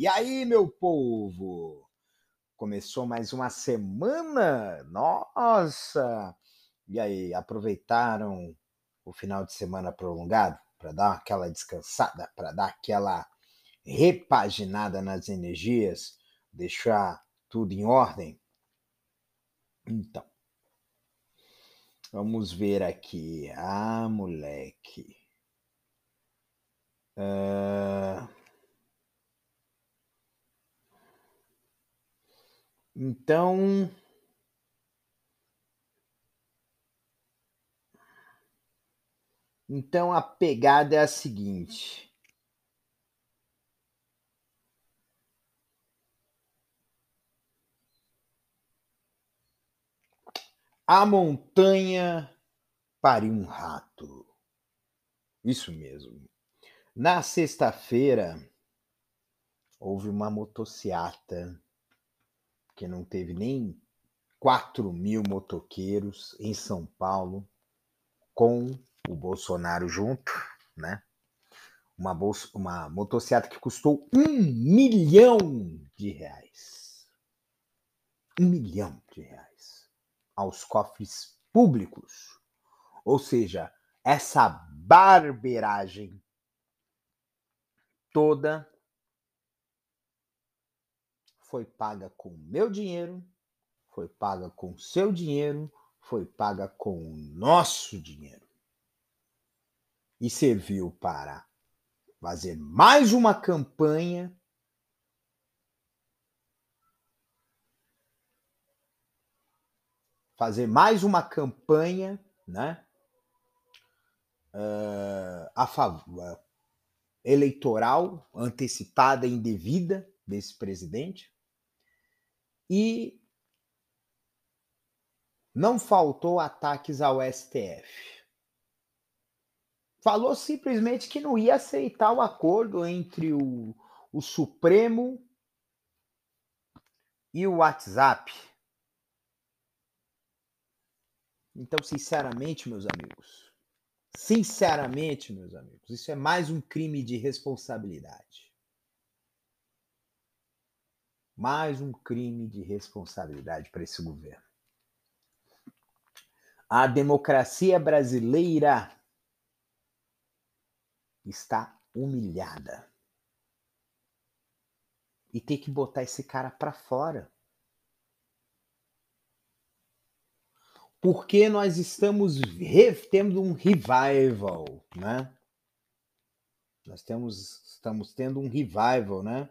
E aí, meu povo? Começou mais uma semana? Nossa! E aí, aproveitaram o final de semana prolongado para dar aquela descansada, para dar aquela repaginada nas energias, deixar tudo em ordem? Então, vamos ver aqui. Ah, moleque. Ah, Então, então a pegada é a seguinte. A montanha pariu um rato. Isso mesmo. Na sexta-feira, houve uma motociata que não teve nem 4 mil motoqueiros em São Paulo, com o Bolsonaro junto, né? Uma, uma motocicleta que custou um milhão de reais. Um milhão de reais aos cofres públicos. Ou seja, essa barberagem toda foi paga com meu dinheiro, foi paga com seu dinheiro, foi paga com o nosso dinheiro. E serviu para fazer mais uma campanha fazer mais uma campanha, né, uh, a favor eleitoral antecipada indevida desse presidente e não faltou ataques ao STF. Falou simplesmente que não ia aceitar o acordo entre o, o Supremo e o WhatsApp. Então, sinceramente, meus amigos, sinceramente, meus amigos, isso é mais um crime de responsabilidade. Mais um crime de responsabilidade para esse governo. A democracia brasileira está humilhada. E tem que botar esse cara para fora. Porque nós estamos tendo um revival, né? Nós temos, estamos tendo um revival, né?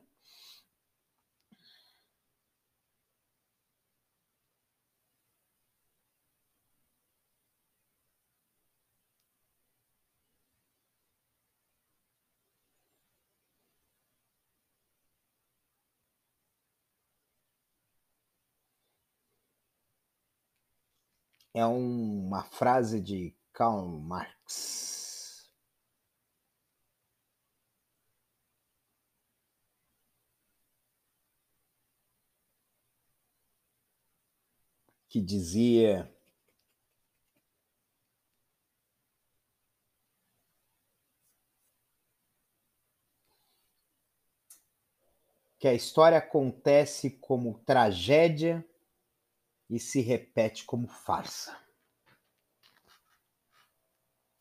É uma frase de Karl Marx. Que dizia que a história acontece como tragédia e se repete como farsa.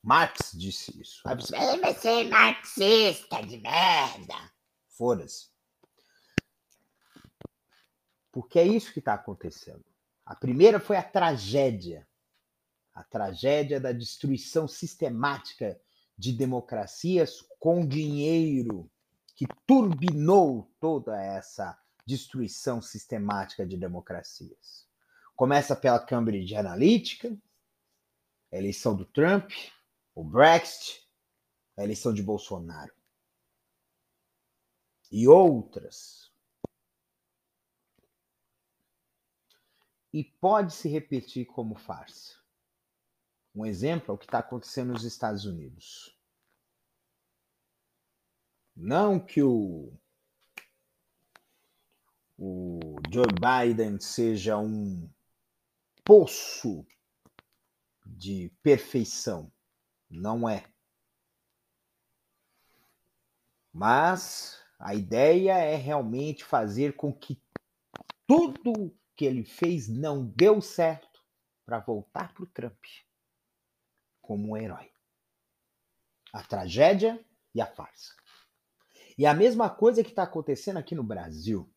Marx disse isso. Aí você vai ser marxista de merda. Foda-se. Porque é isso que está acontecendo. A primeira foi a tragédia. A tragédia da destruição sistemática de democracias com dinheiro que turbinou toda essa destruição sistemática de democracias. Começa pela Cambridge Analytica, a eleição do Trump, o Brexit, a eleição de Bolsonaro. E outras e pode se repetir como farsa. Um exemplo é o que está acontecendo nos Estados Unidos. Não que o, o Joe Biden seja um poço de perfeição. Não é. Mas a ideia é realmente fazer com que tudo que ele fez não deu certo para voltar para o Trump como um herói. A tragédia e a farsa. E a mesma coisa que está acontecendo aqui no Brasil.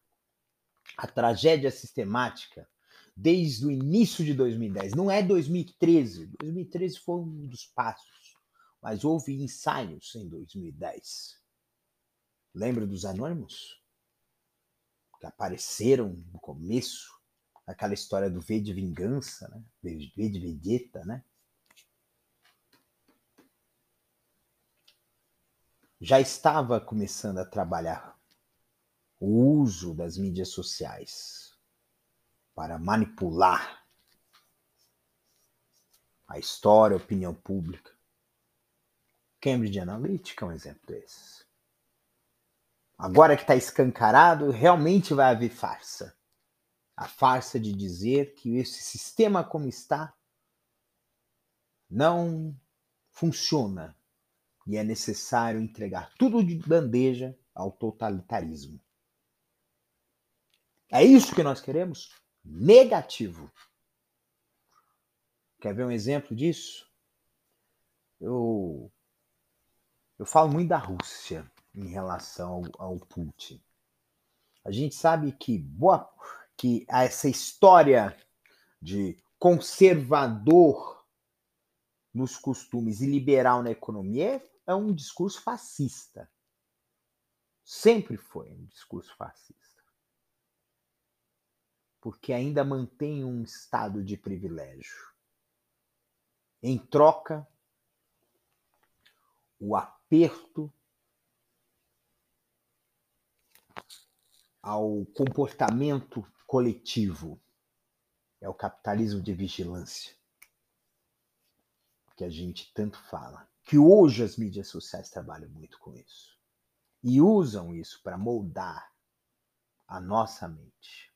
A tragédia sistemática desde o início de 2010. Não é 2013. 2013 foi um dos passos. Mas houve ensaios em 2010. Lembra dos anônimos? Que apareceram no começo. Aquela história do V de vingança, né? V de vedeta, né? já estava começando a trabalhar o uso das mídias sociais para manipular a história, a opinião pública. Cambridge Analytica é um exemplo desses. Agora que está escancarado, realmente vai haver farsa. A farsa de dizer que esse sistema como está não funciona e é necessário entregar tudo de bandeja ao totalitarismo. É isso que nós queremos? Negativo. Quer ver um exemplo disso? Eu, eu falo muito da Rússia em relação ao, ao Putin. A gente sabe que boa, que essa história de conservador nos costumes e liberal na economia é é um discurso fascista. Sempre foi um discurso fascista. Porque ainda mantém um estado de privilégio. Em troca, o aperto ao comportamento coletivo. É o capitalismo de vigilância que a gente tanto fala que hoje as mídias sociais trabalham muito com isso e usam isso para moldar a nossa mente.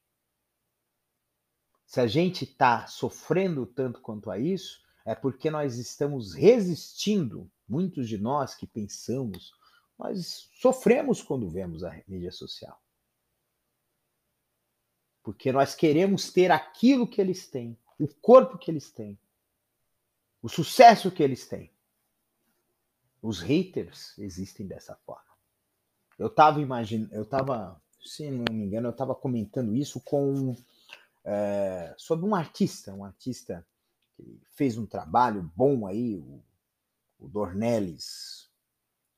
Se a gente está sofrendo tanto quanto a isso, é porque nós estamos resistindo. Muitos de nós que pensamos, nós sofremos quando vemos a mídia social. Porque nós queremos ter aquilo que eles têm, o corpo que eles têm, o sucesso que eles têm. Os haters existem dessa forma. Eu estava imaginando, eu estava, se não me engano, eu estava comentando isso com é, sobre um artista, um artista que fez um trabalho bom aí, o, o Dornelles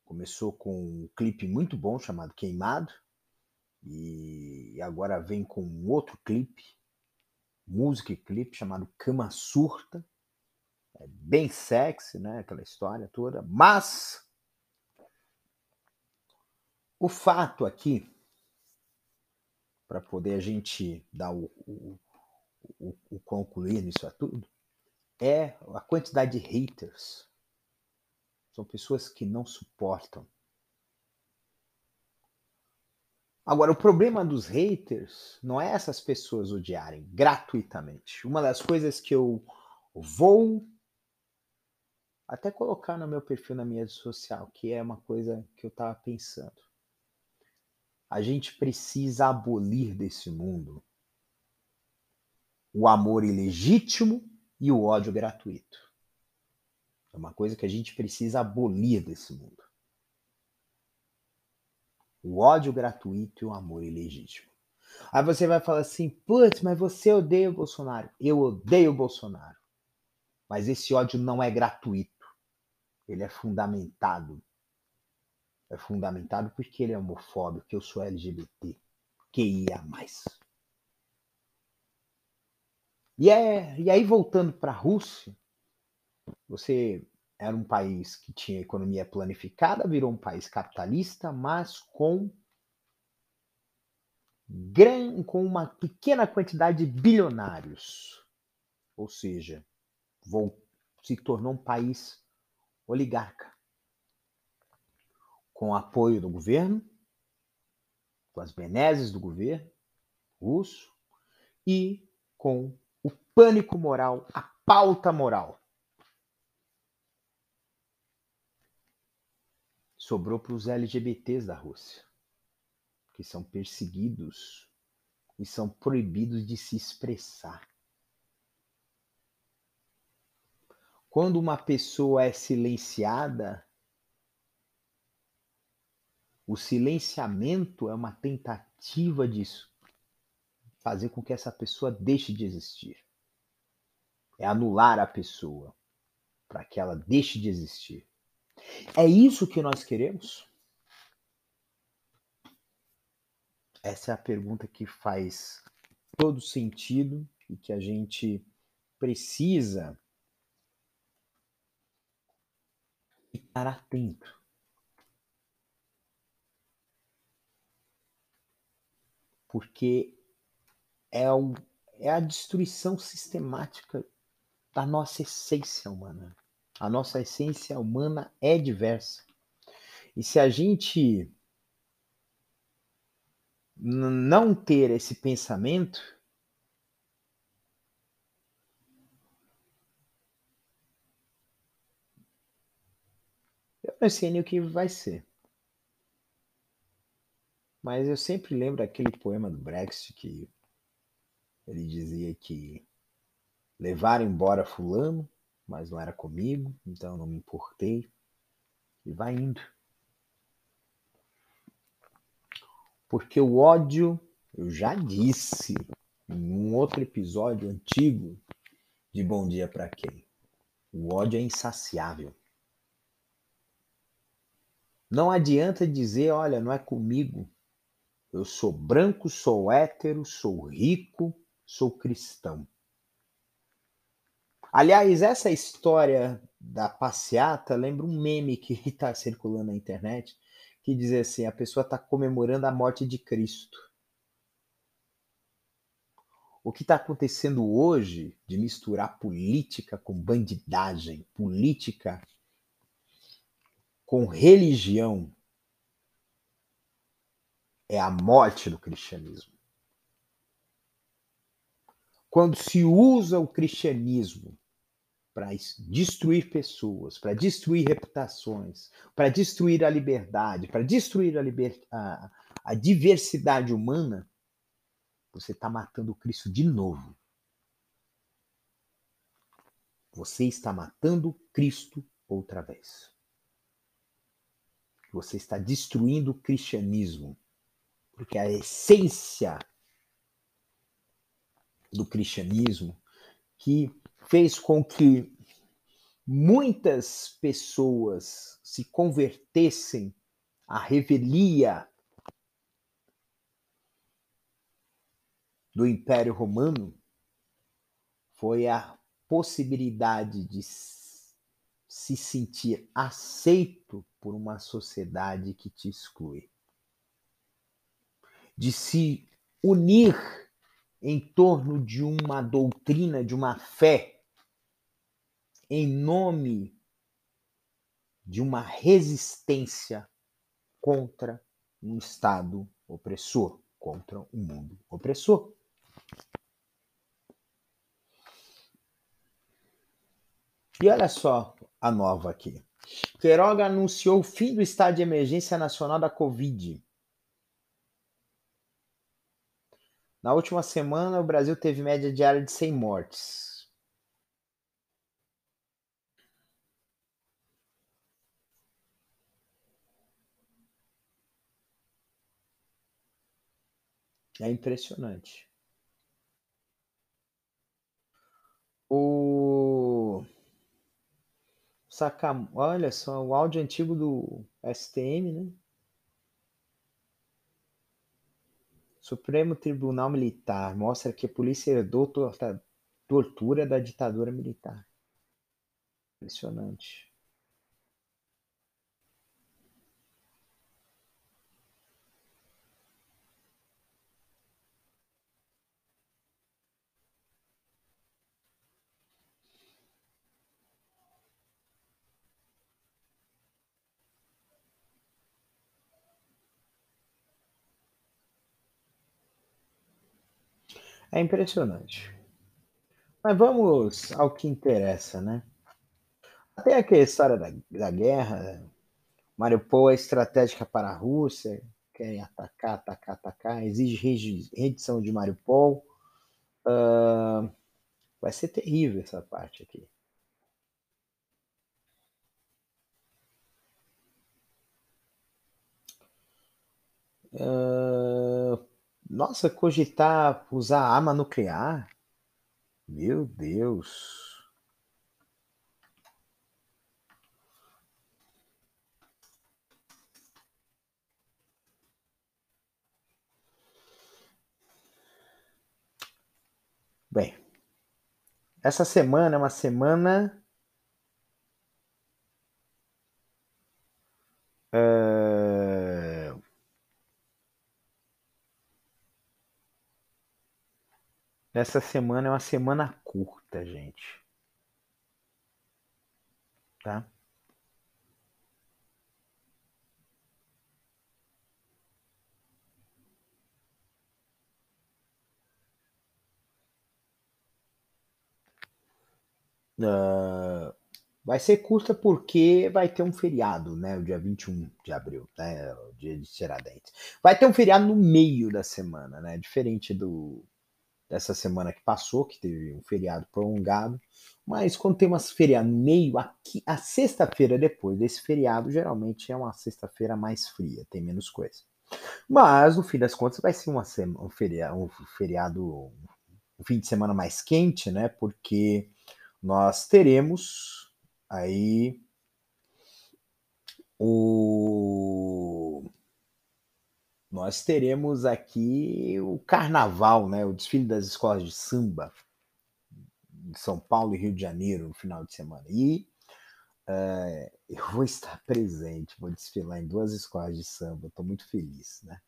começou com um clipe muito bom chamado Queimado e agora vem com um outro clipe, música e clipe chamado Cama Surta é bem sexy, né? Aquela história toda. Mas o fato aqui, para poder a gente dar o, o, o, o concluir nisso tudo, é a quantidade de haters. São pessoas que não suportam. Agora, o problema dos haters não é essas pessoas odiarem gratuitamente. Uma das coisas que eu vou até colocar no meu perfil na minha rede social, que é uma coisa que eu estava pensando. A gente precisa abolir desse mundo o amor ilegítimo e o ódio gratuito. É uma coisa que a gente precisa abolir desse mundo. O ódio gratuito e o amor ilegítimo. Aí você vai falar assim, putz, mas você odeia o Bolsonaro. Eu odeio o Bolsonaro. Mas esse ódio não é gratuito ele é fundamentado. É fundamentado porque ele é homofóbico, que eu sou LGBT, que ia mais. E, é, e aí, voltando para a Rússia, você era um país que tinha economia planificada, virou um país capitalista, mas com gran, com uma pequena quantidade de bilionários. Ou seja, se tornou um país oligarca. Com apoio do governo, com as benesses do governo russo e com o pânico moral, a pauta moral. Sobrou para os LGBTs da Rússia, que são perseguidos e são proibidos de se expressar. Quando uma pessoa é silenciada, o silenciamento é uma tentativa disso fazer com que essa pessoa deixe de existir. É anular a pessoa para que ela deixe de existir. É isso que nós queremos? Essa é a pergunta que faz todo sentido e que a gente precisa estar atento. Porque é, é a destruição sistemática da nossa essência humana. A nossa essência humana é diversa. E se a gente não ter esse pensamento, eu não sei nem o que vai ser. Mas eu sempre lembro aquele poema do Brexit que ele dizia que levaram embora fulano, mas não era comigo, então não me importei. E vai indo. Porque o ódio, eu já disse em um outro episódio antigo de Bom Dia para Quem. O ódio é insaciável. Não adianta dizer, olha, não é comigo. Eu sou branco, sou hétero, sou rico, sou cristão. Aliás, essa história da passeata lembra um meme que está circulando na internet que diz assim: a pessoa está comemorando a morte de Cristo. O que está acontecendo hoje de misturar política com bandidagem, política com religião, é a morte do cristianismo quando se usa o cristianismo para destruir pessoas, para destruir reputações, para destruir a liberdade, para destruir a, liber... a, a diversidade humana, você está matando Cristo de novo. Você está matando Cristo outra vez. Você está destruindo o cristianismo. Porque a essência do cristianismo que fez com que muitas pessoas se convertessem à revelia do Império Romano foi a possibilidade de se sentir aceito por uma sociedade que te exclui, de se unir em torno de uma doutrina, de uma fé, em nome de uma resistência contra um Estado opressor, contra um mundo opressor. E olha só a nova aqui. Queiroga anunciou o fim do estado de emergência nacional da Covid. Na última semana, o Brasil teve média diária de 100 mortes. É impressionante. O Sacam... Olha só, o áudio antigo do STM, né? Supremo Tribunal Militar mostra que a polícia herdou tortura da ditadura militar. Impressionante. É impressionante. Mas vamos ao que interessa, né? Tem aquela história da, da guerra. Mariupol é estratégica para a Rússia, querem atacar, atacar, atacar, exige rendição de Mariupol. Uh, vai ser terrível essa parte aqui. Uh, nossa, cogitar usar arma nuclear? Meu Deus. Bem, essa semana é uma semana. Uh... Essa semana é uma semana curta, gente. Tá? Uh, vai ser curta porque vai ter um feriado, né? O dia 21 de abril, né? O dia de Tiradentes. Vai ter um feriado no meio da semana, né? Diferente do dessa semana que passou, que teve um feriado prolongado. Mas quando tem uma feriado meio, aqui, a sexta-feira depois desse feriado, geralmente é uma sexta-feira mais fria, tem menos coisa. Mas, no fim das contas, vai ser uma um, feriado, um feriado, um fim de semana mais quente, né? Porque nós teremos aí o nós teremos aqui o carnaval, né, o desfile das escolas de samba de São Paulo e Rio de Janeiro no final de semana. E uh, eu vou estar presente, vou desfilar em duas escolas de samba, estou muito feliz, né?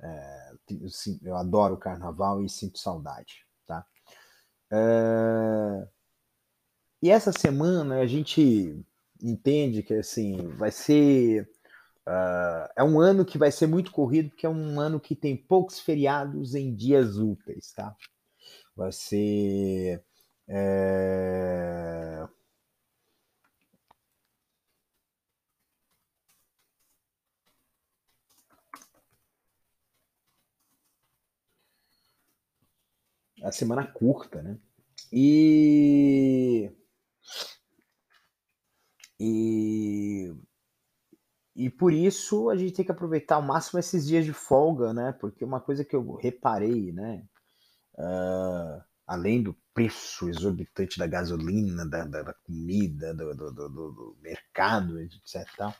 Uh, eu, eu, adoro o carnaval e sinto saudade, tá? Uh, e essa semana a gente entende que assim vai ser uh, é um ano que vai ser muito corrido porque é um ano que tem poucos feriados em dias úteis, tá? Vai ser é... a semana curta, né? E e, e por isso a gente tem que aproveitar ao máximo esses dias de folga, né? Porque uma coisa que eu reparei, né? Uh, além do preço exorbitante da gasolina, da, da, da comida, do, do, do, do, mercado, etc. Tal,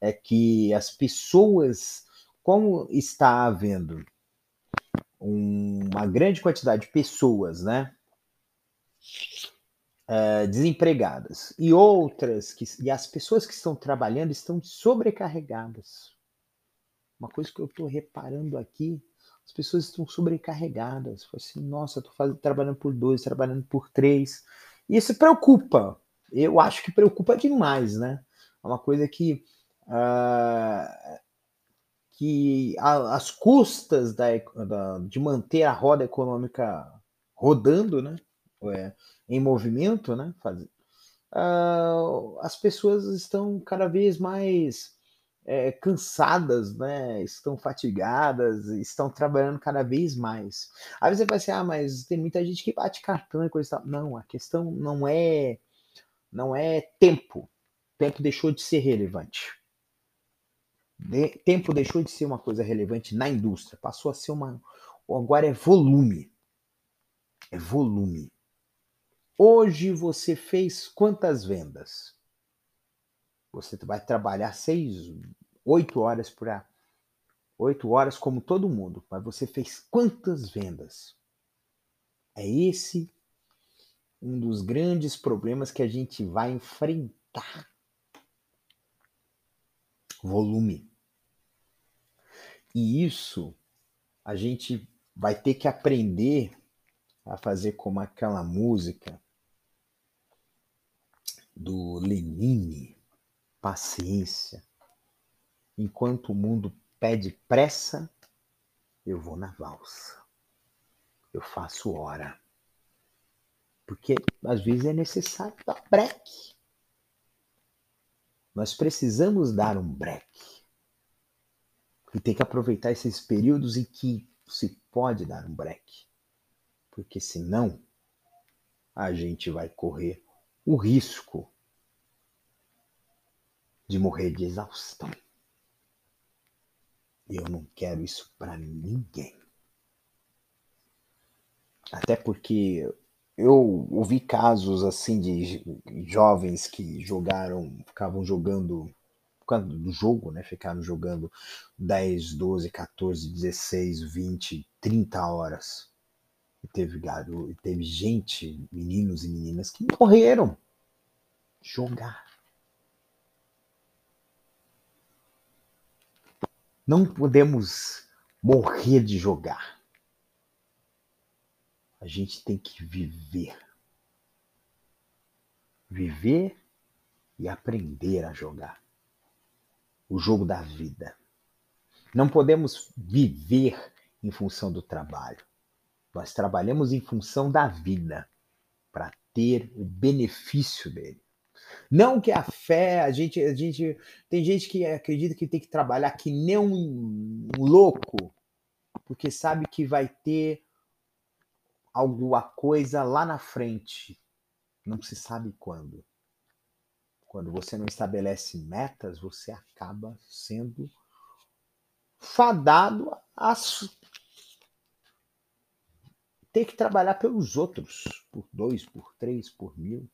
é que as pessoas, como está havendo uma grande quantidade de pessoas, né? Uh, desempregadas e outras que e as pessoas que estão trabalhando estão sobrecarregadas. Uma coisa que eu estou reparando aqui, as pessoas estão sobrecarregadas. Assim, nossa, estou trabalhando por dois, trabalhando por três. E isso preocupa. Eu acho que preocupa demais, né? É uma coisa que uh, que as custas da, da, de manter a roda econômica rodando, né? É, em movimento, né? Faz, uh, as pessoas estão cada vez mais é, cansadas, né? Estão fatigadas, estão trabalhando cada vez mais. Aí você vai assim, ah, mas tem muita gente que bate cartão e coisa e tal. Não, a questão não é não é tempo. Tempo deixou de ser relevante. De, tempo deixou de ser uma coisa relevante na indústria, passou a ser uma. Agora é volume. É volume. Hoje você fez quantas vendas? Você vai trabalhar seis, oito horas por a oito horas como todo mundo, mas você fez quantas vendas? É esse um dos grandes problemas que a gente vai enfrentar. Volume. E isso a gente vai ter que aprender a fazer como aquela música do Lenine, paciência. Enquanto o mundo pede pressa, eu vou na valsa. eu faço hora. Porque às vezes é necessário dar break. Nós precisamos dar um break. E tem que aproveitar esses períodos em que se pode dar um break. Porque senão a gente vai correr o risco de morrer de exaustão. E eu não quero isso para ninguém. Até porque eu ouvi casos assim de jovens que jogaram, ficavam jogando do jogo, né? Ficaram jogando 10, 12, 14, 16, 20, 30 horas. E teve, garo, teve gente, meninos e meninas, que morreram. Jogar. Não podemos morrer de jogar. A gente tem que viver. Viver e aprender a jogar. O jogo da vida. Não podemos viver em função do trabalho. Nós trabalhamos em função da vida para ter o benefício dele. Não que a fé, a gente, a gente tem gente que acredita que tem que trabalhar que nem um louco, porque sabe que vai ter alguma coisa lá na frente. Não se sabe quando. Quando você não estabelece metas, você acaba sendo fadado a ter que trabalhar pelos outros, por dois, por três, por mil.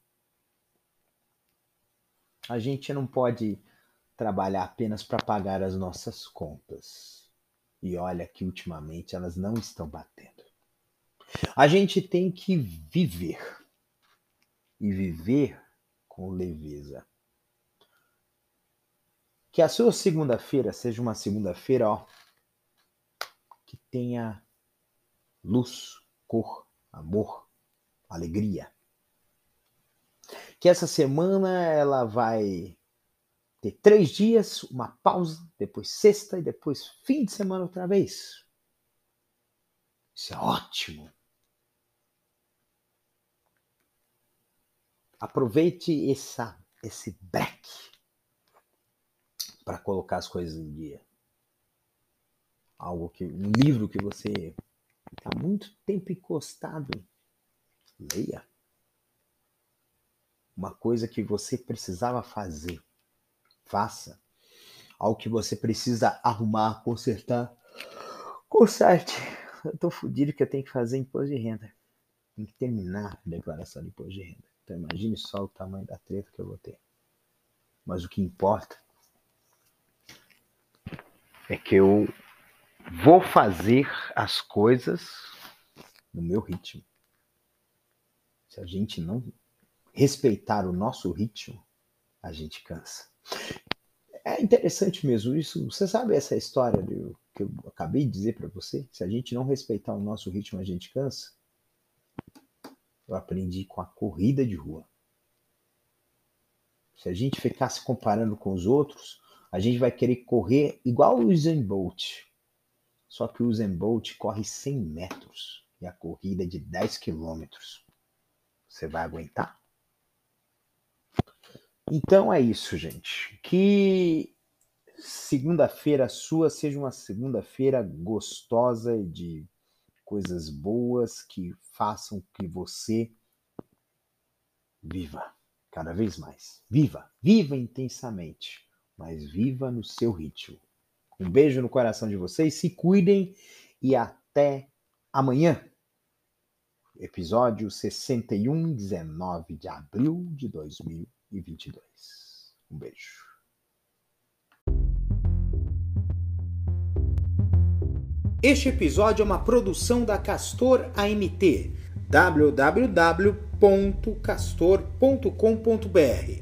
A gente não pode trabalhar apenas para pagar as nossas contas. E olha que ultimamente elas não estão batendo. A gente tem que viver. E viver com leveza. Que a sua segunda-feira seja uma segunda-feira, ó, que tenha luz, cor, amor, alegria que essa semana ela vai ter três dias, uma pausa, depois sexta e depois fim de semana outra vez. Isso é ótimo. Aproveite essa, esse break para colocar as coisas em dia. Algo que um livro que você está muito tempo encostado, leia uma coisa que você precisava fazer. Faça. Algo que você precisa arrumar, consertar. Conserte. Eu tô fodido que eu tenho que fazer imposto de renda. Tem que terminar a declaração de imposto de renda. Então imagine só o tamanho da treta que eu vou ter. Mas o que importa é que eu vou fazer as coisas no meu ritmo. Se a gente não respeitar o nosso ritmo, a gente cansa. É interessante mesmo isso. Você sabe essa história do, que eu acabei de dizer para você? Se a gente não respeitar o nosso ritmo, a gente cansa. Eu aprendi com a corrida de rua. Se a gente ficar se comparando com os outros, a gente vai querer correr igual o Usain Bolt. Só que o Usain Bolt corre 100 metros e a corrida é de 10 quilômetros. Você vai aguentar? Então é isso, gente. Que segunda-feira sua seja uma segunda-feira gostosa de coisas boas que façam que você viva cada vez mais. Viva, viva intensamente, mas viva no seu ritmo. Um beijo no coração de vocês, se cuidem e até amanhã. Episódio 61, 19 de abril de 2020. 2022. Um beijo. Este episódio é uma produção da Castor AMT www.castor.com.br.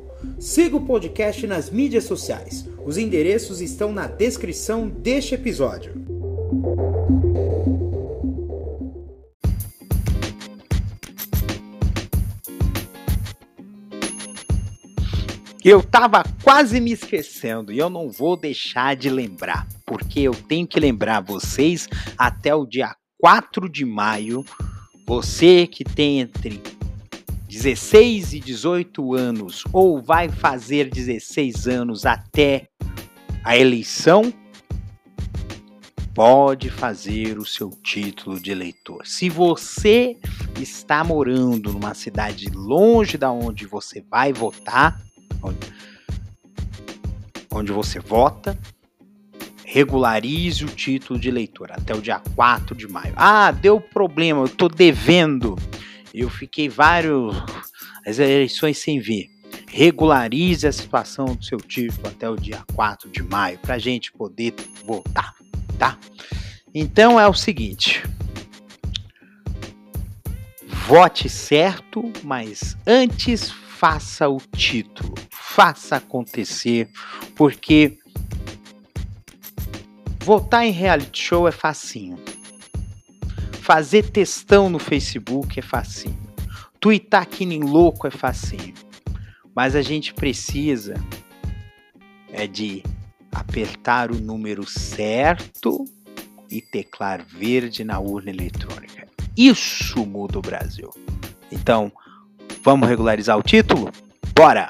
Siga o podcast nas mídias sociais. Os endereços estão na descrição deste episódio. Eu tava quase me esquecendo e eu não vou deixar de lembrar, porque eu tenho que lembrar vocês até o dia 4 de maio. Você que tem entre 16 e 18 anos ou vai fazer 16 anos até a eleição, pode fazer o seu título de eleitor. Se você está morando numa cidade longe da onde você vai votar, onde, você vota, regularize o título de eleitor até o dia 4 de maio. Ah, deu problema, eu estou devendo. Eu fiquei vários eleições sem ver. Regularize a situação do seu título até o dia 4 de maio para a gente poder votar, tá? Então é o seguinte: vote certo, mas antes faça o título, faça acontecer, porque votar em reality show é facinho. Fazer textão no Facebook é facinho. Twittar que nem louco é facinho. Mas a gente precisa é de apertar o número certo e teclar verde na urna eletrônica. Isso muda o Brasil. Então, vamos regularizar o título? Bora!